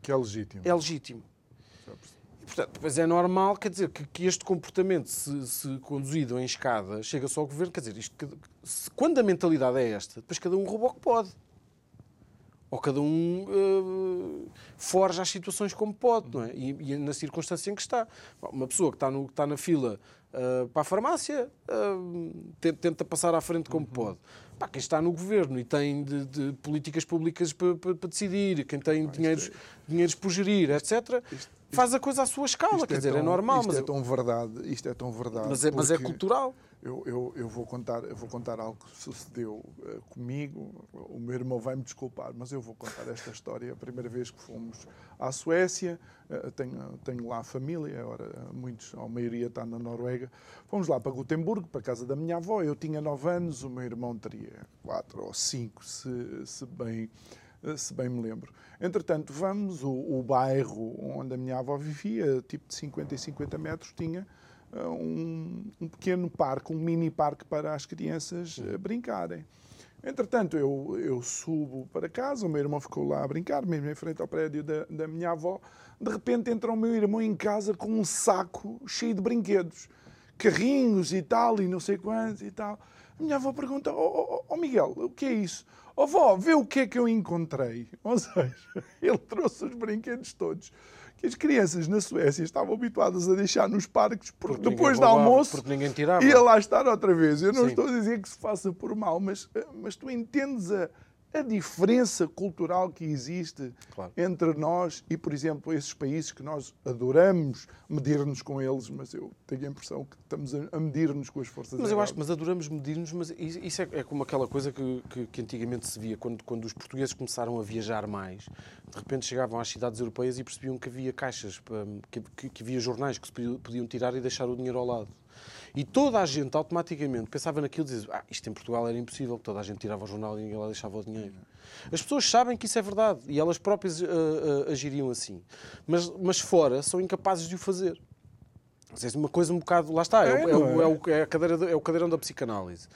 que é legítimo. É legítimo. Portanto, depois é normal, quer dizer, que, que este comportamento, se, se, conduzido em escada, chega só ao governo, quer dizer, isto, se, quando a mentalidade é esta, depois cada um rouba o que pode. Ou cada um uh, forja as situações como pode, não é? E, e, na circunstância em que está. Uma pessoa que está, no, que está na fila uh, para a farmácia uh, tenta passar à frente como uhum. pode. Pá, quem está no governo e tem de, de políticas públicas para, para, para, decidir, quem tem dinheiros, é... dinheiros por gerir, etc., isto, faz a coisa à sua escala, quer é dizer, tão, é normal. Isto mas é tão verdade, isto é tão verdade. Mas é, mas é cultural. Eu, eu, eu, vou contar, eu vou contar algo que sucedeu uh, comigo. O meu irmão vai me desculpar, mas eu vou contar esta história. A primeira vez que fomos à Suécia, uh, tenho, tenho lá família, agora muitos, a maioria está na Noruega. Fomos lá para Gotemburgo, para a casa da minha avó. Eu tinha nove anos, o meu irmão teria quatro ou cinco, se, se bem eh, se bem me lembro. Entretanto, vamos, o, o bairro onde a minha avó vivia, tipo de 50 e 50 metros, tinha um, um, pequeno parque, um mini parque para as crianças uh, brincarem. Entretanto, eu, eu subo para casa, o meu irmão ficou lá a brincar, mesmo em frente ao prédio da, da minha avó. De repente entra o meu irmão em casa com um saco cheio de brinquedos, carrinhos e tal, e não sei quantos e tal. A minha avó pergunta: oh, oh, oh Miguel, o que é isso? Oh vó, vê o que é que eu encontrei. Ou seja, ele trouxe os brinquedos todos que as crianças na Suécia estavam habituadas a deixar nos parques porque, porque depois do almoço porque ninguém tirava. ia lá estar outra vez. Eu não Sim. estou a dizer que se faça por mal, mas, eh, mas tu entendes a, a diferença cultural que existe claro. entre nós e, por exemplo, esses países que nós adoramos medir-nos com eles, mas eu tenho a impressão que estamos a medir-nos com as forças Mas eu acho que mas adoramos medir-nos, mas isso é, é, como aquela coisa que, que, que, antigamente se via, quando, quando os portugueses começaram a viajar mais, de repente chegavam às cidades europeias e percebiam que havia caixas, que, que, que havia jornais que se podiam tirar e deixar o dinheiro ao lado. E toda a gente automaticamente pensava naquilo e dizia: ah, isto em Portugal era impossível, toda a gente tirava o jornal e ninguém lá deixava o dinheiro. As pessoas sabem que isso é verdade e elas próprias uh, uh, agiriam assim. Mas, mas fora são incapazes de o fazer. É uma coisa um bocado. Lá está, é, é, é, o, é, o, é, a cadeira, é o cadeirão da psicanálise.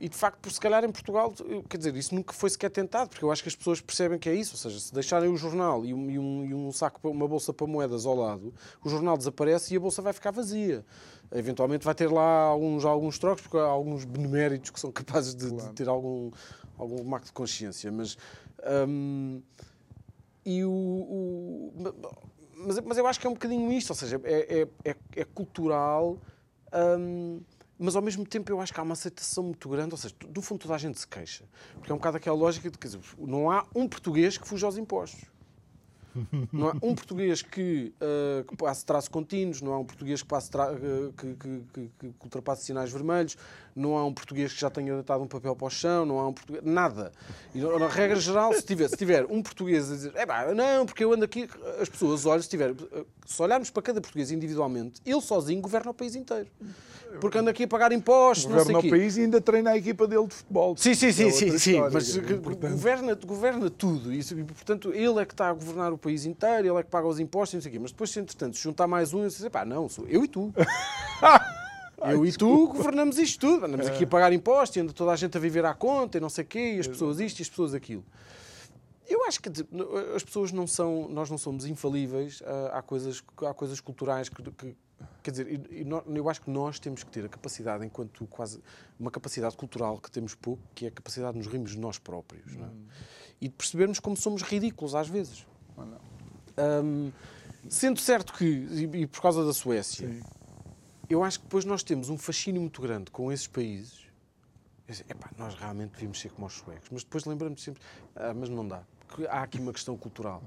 E de facto, por se calhar em Portugal, quer dizer, isso nunca foi sequer tentado, porque eu acho que as pessoas percebem que é isso. Ou seja, se deixarem o jornal e um, e um, e um saco, uma bolsa para moedas ao lado, o jornal desaparece e a bolsa vai ficar vazia. Eventualmente vai ter lá alguns, alguns trocos, porque há alguns beneméritos que são capazes de, claro. de ter algum, algum marco de consciência. Mas. Hum, e o, o mas, mas, eu acho que é um bocadinho isto, ou seja, é, é, é, é cultural. Hum, mas ao mesmo tempo eu acho que há uma aceitação muito grande, ou seja, do fundo toda a gente se queixa. Porque é um bocado aquela lógica de que não há um português que fuja aos impostos. Não há um português que, uh, que passe traços contínuos, não há um português que, passe que, que, que, que, ultrapasse sinais vermelhos, não há um português que já tenha deitado um papel para o chão, não há um português. Nada. E, na regra geral, se tiver, se tiver um português a dizer, é pá, não, porque eu ando aqui, as pessoas olham, se, tiver, se olharmos para cada português individualmente, ele sozinho governa o país inteiro porque anda aqui a pagar impostos, governa não sei o país e ainda treina a equipa dele de futebol. Sim, sim, sim, é sim, sim, mas governa, governa tudo. E, portanto, ele é que está a governar o país inteiro, ele é que paga os impostos e não sei o quê. Mas depois, se entretanto, se juntar mais um, eu dizer, pá, não, sou eu e tu. eu e tu governamos isto tudo. Andamos aqui a pagar impostos e anda toda a gente a viver à conta e não sei o quê, e as pessoas isto e as pessoas aquilo. Eu acho que as pessoas não são, nós não somos infalíveis. Há coisas, há coisas culturais que, que, Quer dizer, eu acho que nós temos que ter a capacidade, enquanto quase uma capacidade cultural que temos pouco, que é a capacidade de nos rirmos de nós próprios. Hum. É? E de percebermos como somos ridículos às vezes. Um, sendo certo que, e, e, por causa da Suécia, Sim. Eu acho que depois nós temos um fascínio muito grande com esses países nós realmente devíamos ser como os suecos. Mas depois lembramos sempre, ah, mas não dá porque há aqui uma questão cultural.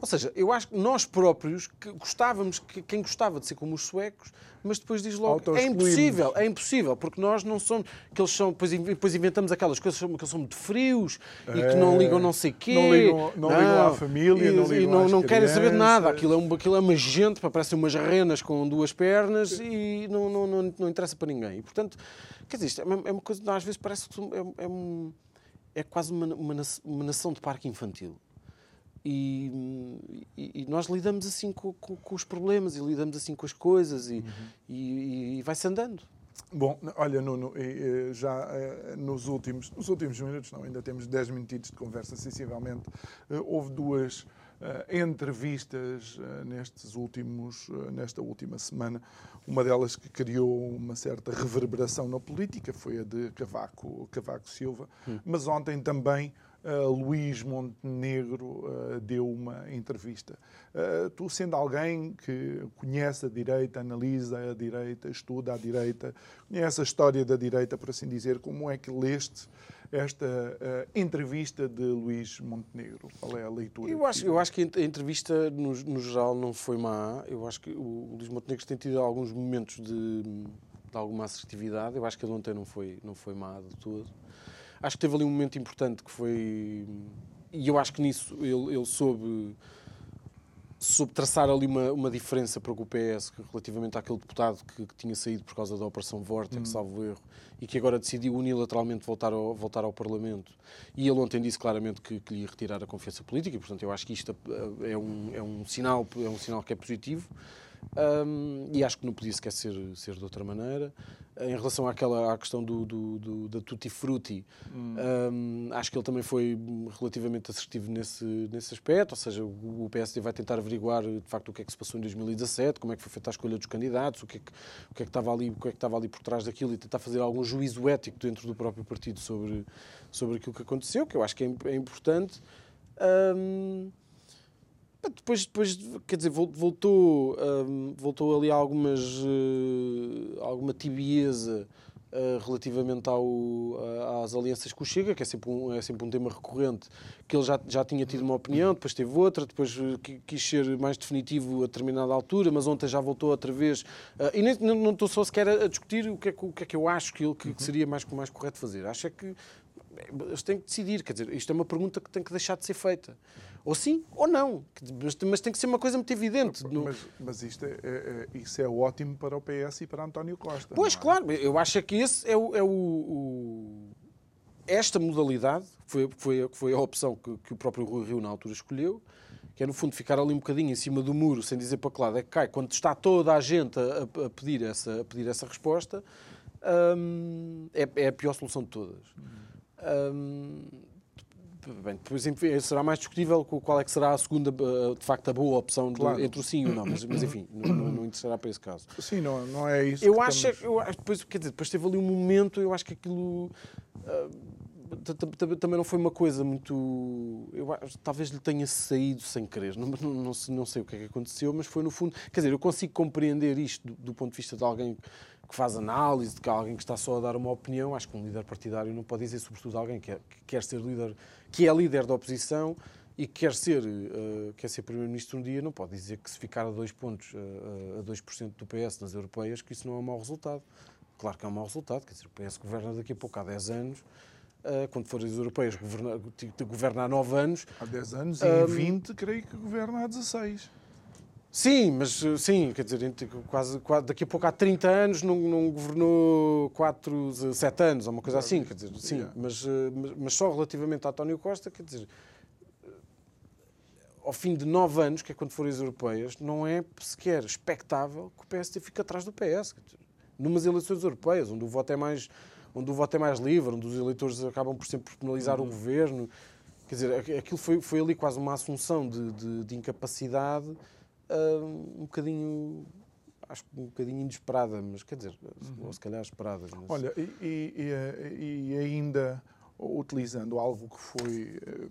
Ou seja, eu acho que nós próprios que gostávamos, que quem gostava de ser como os suecos, mas depois diz logo é impossível, é impossível, porque nós não somos, que eles são, depois, depois inventamos aquelas coisas que eles são muito frios é, e que não ligam não sei quê. Não ligam, não, não ligam à família, e, não ligam e não, não querem saber nada. Aquilo é, um, aquilo é uma gente, parecem umas renas com duas pernas e não, não, não, não interessa para ninguém. E, portanto, quer dizer, isto é uma, é uma coisa, às vezes parece que é, é um é quase uma, uma, uma nação de parque infantil. E, e, e, nós lidamos assim com, com, com, os problemas e lidamos assim com as coisas e, uhum. e, vai-se andando. Bom, olha, Nuno, já eh, nos últimos, nos últimos minutos, não, ainda temos 10 minutos de conversa, sensivelmente, eh, houve duas entrevistas uh, nestes últimos, uh, nesta última semana. Uma delas que criou uma certa reverberação na política foi a de Cavaco, Cavaco Silva, hum. mas ontem também Uh, Luís Montenegro uh, deu uma entrevista. Uh, tu, sendo alguém que conhece a direita, analisa a direita, estuda a direita, conhece a história da direita, por assim dizer, como é que leste esta entrevista de Luís Montenegro? Qual é a leitura? Eu acho, eu acho que a entrevista, no, no, geral, não foi má. Eu acho que o Luís Montenegro tem tido alguns momentos de, de alguma assertividade. Eu acho que ele ontem não foi, não foi má de todo. Acho que teve ali um momento importante que foi. E eu acho que nisso ele, ele soube, soube traçar ali uma, uma diferença para o PS relativamente àquele deputado que, que tinha saído por causa da Operação Vortex, hum. salvo erro, e que agora decidiu unilateralmente voltar ao, voltar ao Parlamento. E ele ontem disse claramente que, que lhe ia retirar a confiança política, e portanto eu acho que isto é um, é um, sinal, é um sinal que é positivo. Um, e acho que não podia sequer ser, ser de outra maneira. Em relação àquela, à questão do, do, do da Tutti Frutti, hum. um, acho que ele também foi relativamente assertivo nesse, nesse aspecto, ou seja, o, PSD vai tentar averiguar de facto o que é que se passou em 2017, como é que foi feita a escolha dos candidatos, o que é que, o que, é que, estava, ali, o que, é que estava ali por trás daquilo e tentar fazer algum juízo ético dentro do próprio partido sobre, sobre aquilo que aconteceu, que eu acho que é, é importante. Um, depois, depois, quer dizer, voltou, um, voltou ali algumas, uh, alguma tibieza uh, relativamente ao, uh, às alianças com o Chega, que é sempre, um, é sempre um tema recorrente, que ele já, já tinha tido uma opinião, depois teve outra, depois quis ser mais definitivo a determinada altura, mas ontem já voltou outra vez. e nem, não estou só sequer a, discutir o que é que, o que, é que eu acho que, que, que seria mais, mais correto fazer. Acho é que eles têm que decidir, quer dizer, isto é uma pergunta que tem que deixar de ser feita. Ou sim ou não. Mas, tem que ser uma coisa muito evidente. Mas, mas isto é, é, é, isso é ótimo para o PS e para António Costa. Pois, é? claro. Eu acho que esse é o. É o, o esta modalidade foi, foi, foi a opção que, que o próprio Rui Rio na altura escolheu que é no fundo ficar ali um bocadinho em cima do muro, sem dizer para que lado é que cai, quando está toda a gente a, a pedir, essa, a pedir essa resposta, hum, é, é, a pior solução de todas. Hum, Bem, depois será mais discutível qual é que será a segunda, eh, de facto, a boa opção claro. entre o sim e o não, mas, mas enfim, não, não, interessará para esse caso. Sim, não, não é isso. Eu acho, estamos... eu depois, quer dizer, depois teve ali um momento, eu acho que aquilo. Uh, também não foi uma coisa muito. Eu, talvez lhe tenha saído sem querer, não, não, não, não, sei o que é que aconteceu, mas foi no fundo. Quer dizer, eu consigo compreender isto do, do ponto de vista de alguém que faz análise, de que alguém que está só a dar uma opinião. Acho que um líder partidário não pode dizer, sobretudo, alguém que, é, que quer ser líder, que é líder da oposição e que quer ser, uh, quer ser Primeiro-Ministro um dia, não pode dizer que se ficar a dois pontos, uh, a 2% do PS nas europeias, que isso não é um mau resultado. Claro que é um mau resultado, quer dizer, o PS governa daqui a pouco há 10 anos, uh, quando forem as europeias, governa, governa há 9 anos. Há 10 anos e um, 20, creio que governa há 16. Sim, mas sim, quer dizer, quase, quase, daqui a pouco há 30 anos não, não governou 4, 7 anos, ou uma coisa assim, quer dizer, sim, mas, mas, mas, só relativamente a António Costa, quer dizer, ao fim de 9 anos, que é quando forem as europeias, não é sequer expectável que o PSD fique atrás do PS. Dizer, numas eleições europeias, onde o voto é mais onde o voto é mais livre, onde os eleitores acabam por sempre penalizar uhum. o governo. Quer dizer, aquilo foi, foi ali quase uma assunção de, de, de incapacidade um bocadinho acho que um bocadinho inesperada, mas quer dizer, uhum. ou se calhar esperada. Mas... Olha, e, e, e, ainda utilizando algo que foi eh,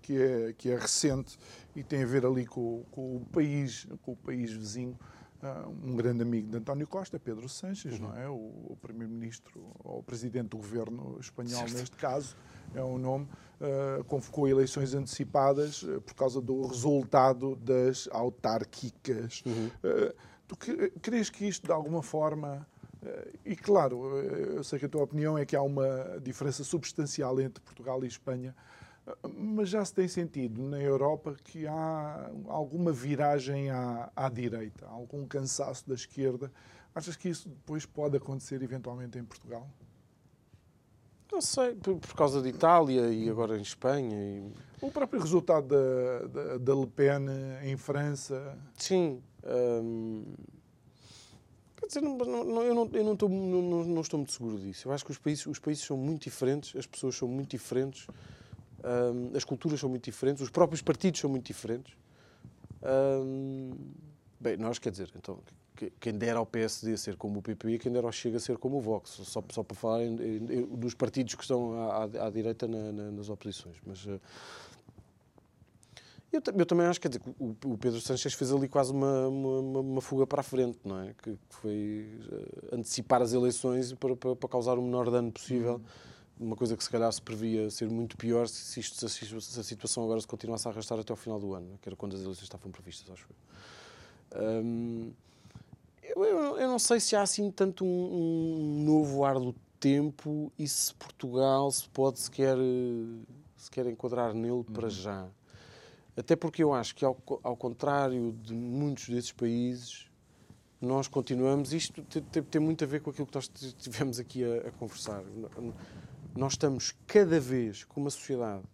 que é, que é recente e tem a ver ali com, com o país, com o país vizinho, um grande amigo de António Costa, Pedro Sanches, uhum. não é? O, o primeiro-ministro ou o presidente do governo espanhol, certo. neste caso, é o um nome, uh, convocou eleições antecipadas uh, por causa do resultado das autárquicas. Uhum. tu que, crees que isto, de alguma forma, e claro, eu sei que a tua opinião é que há uma diferença substancial entre Portugal e Espanha, mas já se tem sentido na Europa que há alguma viragem à, à direita, algum cansaço da esquerda. Achas que isso depois pode acontecer eventualmente em Portugal? Não sei, por, por causa de Itália e agora em Espanha. E... O próprio resultado da, da, da, Le Pen em França. Sim. Hum... Quer dizer, não, não, eu, não, eu não, estou, não, não, estou muito seguro disso. Eu acho que os países, os países são muito diferentes, as pessoas são muito diferentes. As culturas são muito diferentes, os próprios partidos são muito diferentes. Bem, nós, quer dizer, então, quem dera ao PSD ser como o PP, quem dera ao Chega ser como o Vox, só, só para falar em, em, dos partidos que estão à, à, direita na, na, nas oposições. Mas uh, eu, eu, também acho quer dizer, o, o Pedro Sánchez fez ali quase uma, uma, uma, fuga para a frente, não é? Que, que foi uh, antecipar as eleições para, para, para, causar o menor dano possível. Uhum uma coisa que se calhar se previa ser muito pior se, isto, se a situação agora se continuasse a arrastar até ao final do ano, que era quando as eleições estavam previstas, acho eu. Um, eu, eu, eu, não sei se há assim tanto um, um, novo ar do tempo e se Portugal se pode sequer, se quer enquadrar nele uhum. para já. Até porque eu acho que, ao, ao contrário de muitos desses países, nós continuamos. Isto tem, tem, muito a ver com aquilo que nós tivemos aqui a, a conversar nós estamos cada vez com uma sociedade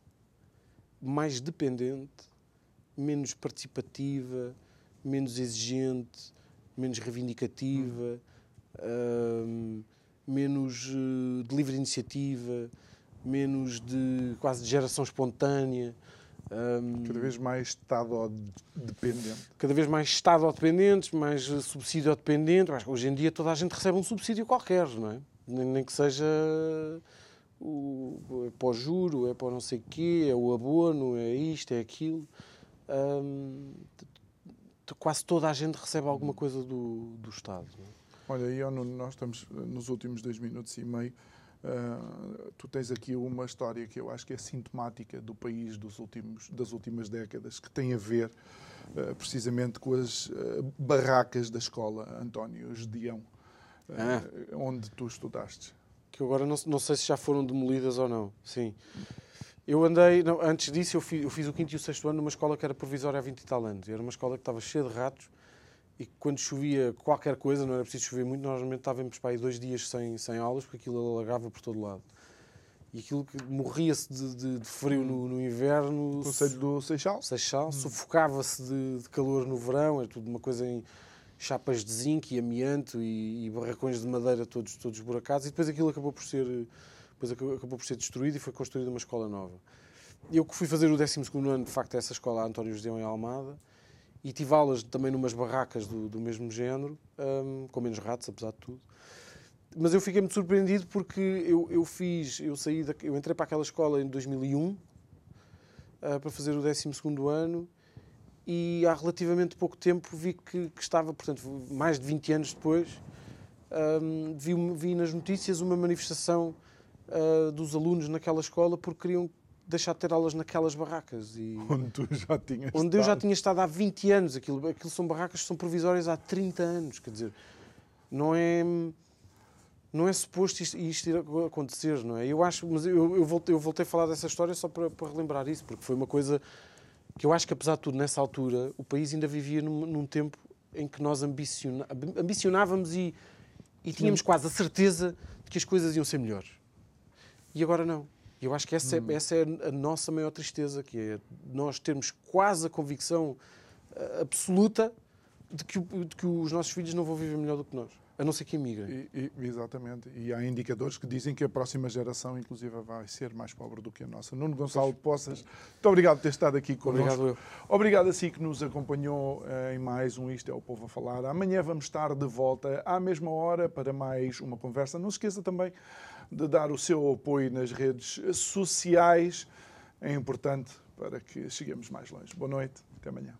mais dependente, menos participativa, menos exigente, menos reivindicativa, hum, menos uh, de livre iniciativa, menos de quase de geração espontânea. Um, cada vez mais Estado-dependente. Cada vez mais Estado-dependentes, mais subsídio-dependente. Hoje em dia toda a gente recebe um subsídio qualquer, não é? Nem, nem que seja o, é para o juro, é para não sei o quê, é o abono, é isto, é aquilo. Hum, quase toda a gente recebe alguma coisa do, do Estado. É? Olha, eu, nós estamos nos últimos dois minutos e meio. Uh, tu tens aqui uma história que eu acho que é sintomática do país dos últimos, das últimas décadas, que tem a ver uh, precisamente com as uh, barracas da escola António Gedeão, ah. onde tu estudaste que agora não, não sei se já foram demolidas ou não. Sim. Eu andei, não, antes disso, eu fiz, eu fiz, o quinto e o sexto ano numa escola que era provisória há 20 e tal anos. Era uma escola que estava cheia de ratos e quando chovia qualquer coisa, não era preciso chover muito, nós normalmente estávamos para aí dois dias sem, sem aulas porque aquilo alagava por todo lado. E aquilo que morria-se de, de, de, frio no, no inverno. Conselho do Seixal? Seixal. Hum. Sufocava-se de, de, calor no verão, era tudo uma coisa em chapas de zinco e amianto e, e, barracões de madeira todos, todos buracados, e depois aquilo acabou por ser, depois acabou por ser destruído e foi construída uma escola nova. Eu que fui fazer o 12 ano, de facto, essa escola António José em Almada, e tive aulas também numas barracas do, do mesmo género, um, com menos ratos, apesar de tudo. Mas eu fiquei muito surpreendido porque eu, eu fiz, eu saí, da, eu entrei para aquela escola em 2001 uh, ah, para fazer o 12 ano e há relativamente pouco tempo vi que, que estava, portanto, mais de 20 anos depois, um, vi, vi, nas notícias uma manifestação uh, dos alunos naquela escola porque queriam deixar de ter aulas naquelas barracas. E onde tu já tinhas Onde estado. eu já tinha estado há 20 anos. Aquilo, aquilo são barracas que são provisórias há 30 anos. Quer dizer, não é não é suposto isto, isto ir acontecer, não é? Eu acho, mas eu, eu, voltei, eu voltei a falar dessa história só para, para relembrar isso, porque foi uma coisa que eu acho que, apesar de tudo, nessa altura, o país ainda vivia num, num tempo em que nós ambiciona, ambicionávamos e, e tínhamos quase a certeza de que as coisas iam ser melhores. E agora não. E eu acho que essa, é, hum. essa é a nossa maior tristeza, que é nós termos quase a convicção uh, absoluta de que, de que os nossos filhos não vão viver melhor do que nós. A não ser que emigrem. E, e, exatamente. E há indicadores que dizem que a próxima geração, inclusive, vai ser mais pobre do que a nossa. Nuno Gonçalo Poças, muito obrigado por ter estado aqui connosco. Obrigado eu. Obrigado a si que nos acompanhou eh, em mais um Isto é o Povo a Falar. Amanhã vamos estar de volta à mesma hora para mais uma conversa. Não se esqueça também de dar o seu apoio nas redes sociais. É importante para que cheguemos mais longe. Boa noite. Até amanhã.